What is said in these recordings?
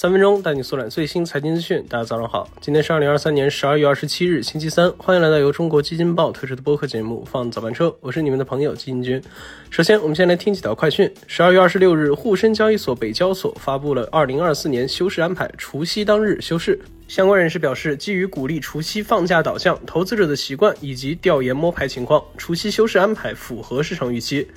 三分钟带你速览最新财经资讯。大家早上好，今天是二零二三年十二月二十七日，星期三。欢迎来到由中国基金报推出的播客节目《放早班车》，我是你们的朋友基金君。首先，我们先来听几条快讯。十二月二十六日，沪深交易所北交所发布了二零二四年休市安排，除夕当日休市。相关人士表示，基于鼓励除夕放假导向、投资者的习惯以及调研摸排情况，除夕休市安排符合市场预期。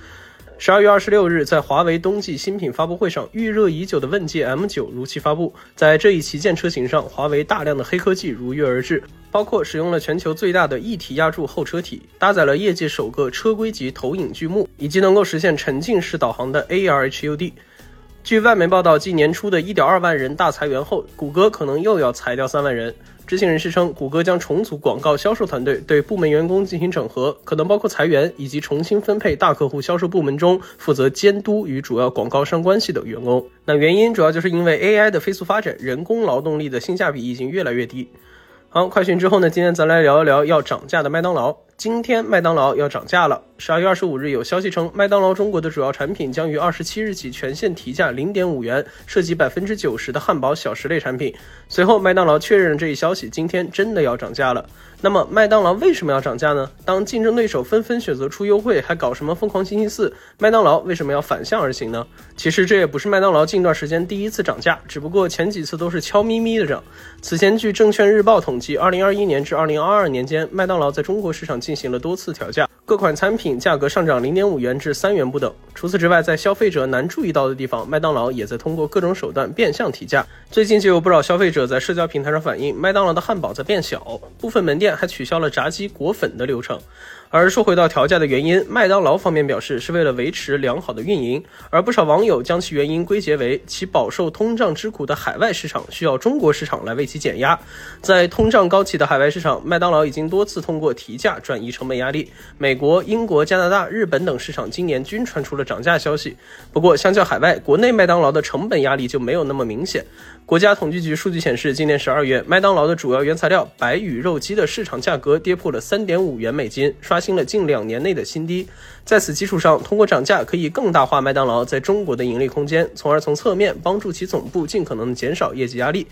十二月二十六日，在华为冬季新品发布会上，预热已久的问界 M9 如期发布。在这一旗舰车型上，华为大量的黑科技如约而至，包括使用了全球最大的一体压铸后车体，搭载了业界首个车规级投影巨幕，以及能够实现沉浸式导航的 AR HUD。据外媒报道，继年初的一点二万人大裁员后，谷歌可能又要裁掉三万人。知情人士称，谷歌将重组广告销售团队，对部门员工进行整合，可能包括裁员以及重新分配大客户销售部门中负责监督与主要广告商关系的员工。那原因主要就是因为 AI 的飞速发展，人工劳动力的性价比已经越来越低。好，快讯之后呢，今天咱来聊一聊要涨价的麦当劳。今天麦当劳要涨价了。十二月二十五日，有消息称，麦当劳中国的主要产品将于二十七日起全线提价零点五元，涉及百分之九十的汉堡小食类产品。随后，麦当劳确认了这一消息，今天真的要涨价了。那么，麦当劳为什么要涨价呢？当竞争对手纷纷选择出优惠，还搞什么疯狂星期四，麦当劳为什么要反向而行呢？其实这也不是麦当劳近段时间第一次涨价，只不过前几次都是悄咪咪的涨。此前，据证券日报统计，二零二一年至二零二二年间，麦当劳在中国市场进行了多次调价。各款产品价格上涨零点五元至三元不等。除此之外，在消费者难注意到的地方，麦当劳也在通过各种手段变相提价。最近就有不少消费者在社交平台上反映，麦当劳的汉堡在变小，部分门店还取消了炸鸡裹粉的流程。而说回到调价的原因，麦当劳方面表示是为了维持良好的运营，而不少网友将其原因归结为其饱受通胀之苦的海外市场需要中国市场来为其减压。在通胀高企的海外市场，麦当劳已经多次通过提价转移成本压力。美国、英国、加拿大、日本等市场今年均传出了涨价消息。不过，相较海外，国内麦当劳的成本压力就没有那么明显。国家统计局数据显示，今年十二月，麦当劳的主要原材料白羽肉鸡的市场价格跌破了三点五元每斤，刷新了近两年内的新低。在此基础上，通过涨价可以更大化麦当劳在中国的盈利空间，从而从侧面帮助其总部尽可能减少业绩压力。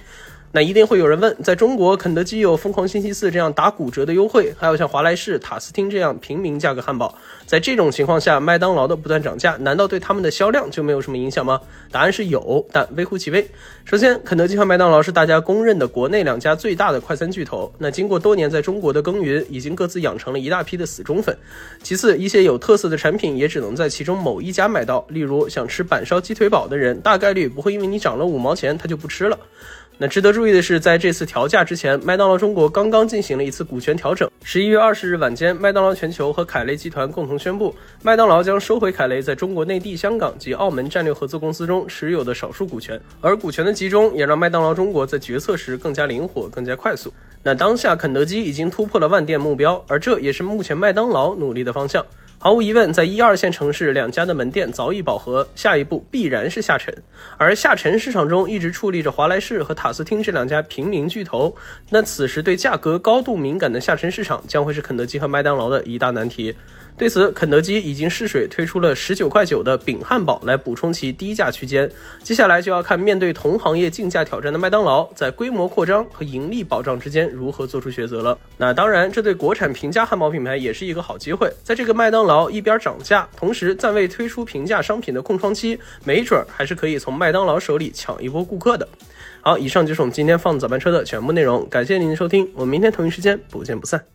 那一定会有人问，在中国，肯德基有疯狂星期四这样打骨折的优惠，还有像华莱士、塔斯汀这样平民价格汉堡，在这种情况下，麦当劳的不断涨价，难道对他们的销量就没有什么影响吗？答案是有，但微乎其微。首先，肯德基和麦当劳是大家公认的国内两家最大的快餐巨头，那经过多年在中国的耕耘，已经各自养成了一大批的死忠粉。其次，一些有特色的产品也只能在其中某一家买到，例如想吃板烧鸡腿堡的人，大概率不会因为你涨了五毛钱，他就不吃了。那值得注意的是，在这次调价之前，麦当劳中国刚刚进行了一次股权调整。十一月二十日晚间，麦当劳全球和凯雷集团共同宣布，麦当劳将收回凯雷在中国内地、香港及澳门战略合作公司中持有的少数股权，而股权的集中也让麦当劳中国在决策时更加灵活、更加快速。那当下，肯德基已经突破了万店目标，而这也是目前麦当劳努力的方向。毫无疑问，在一二线城市，两家的门店早已饱和，下一步必然是下沉。而下沉市场中一直矗立着华莱士和塔斯汀这两家平民巨头，那此时对价格高度敏感的下沉市场将会是肯德基和麦当劳的一大难题。对此，肯德基已经试水推出了十九块九的饼汉堡来补充其低价区间。接下来就要看面对同行业竞价挑战的麦当劳，在规模扩张和盈利保障之间如何做出抉择了。那当然，这对国产平价汉堡品牌也是一个好机会。在这个麦当劳一边涨价，同时暂未推出平价商品的空窗期，没准还是可以从麦当劳手里抢一波顾客的。好，以上就是我们今天放早班车的全部内容，感谢您的收听，我们明天同一时间不见不散。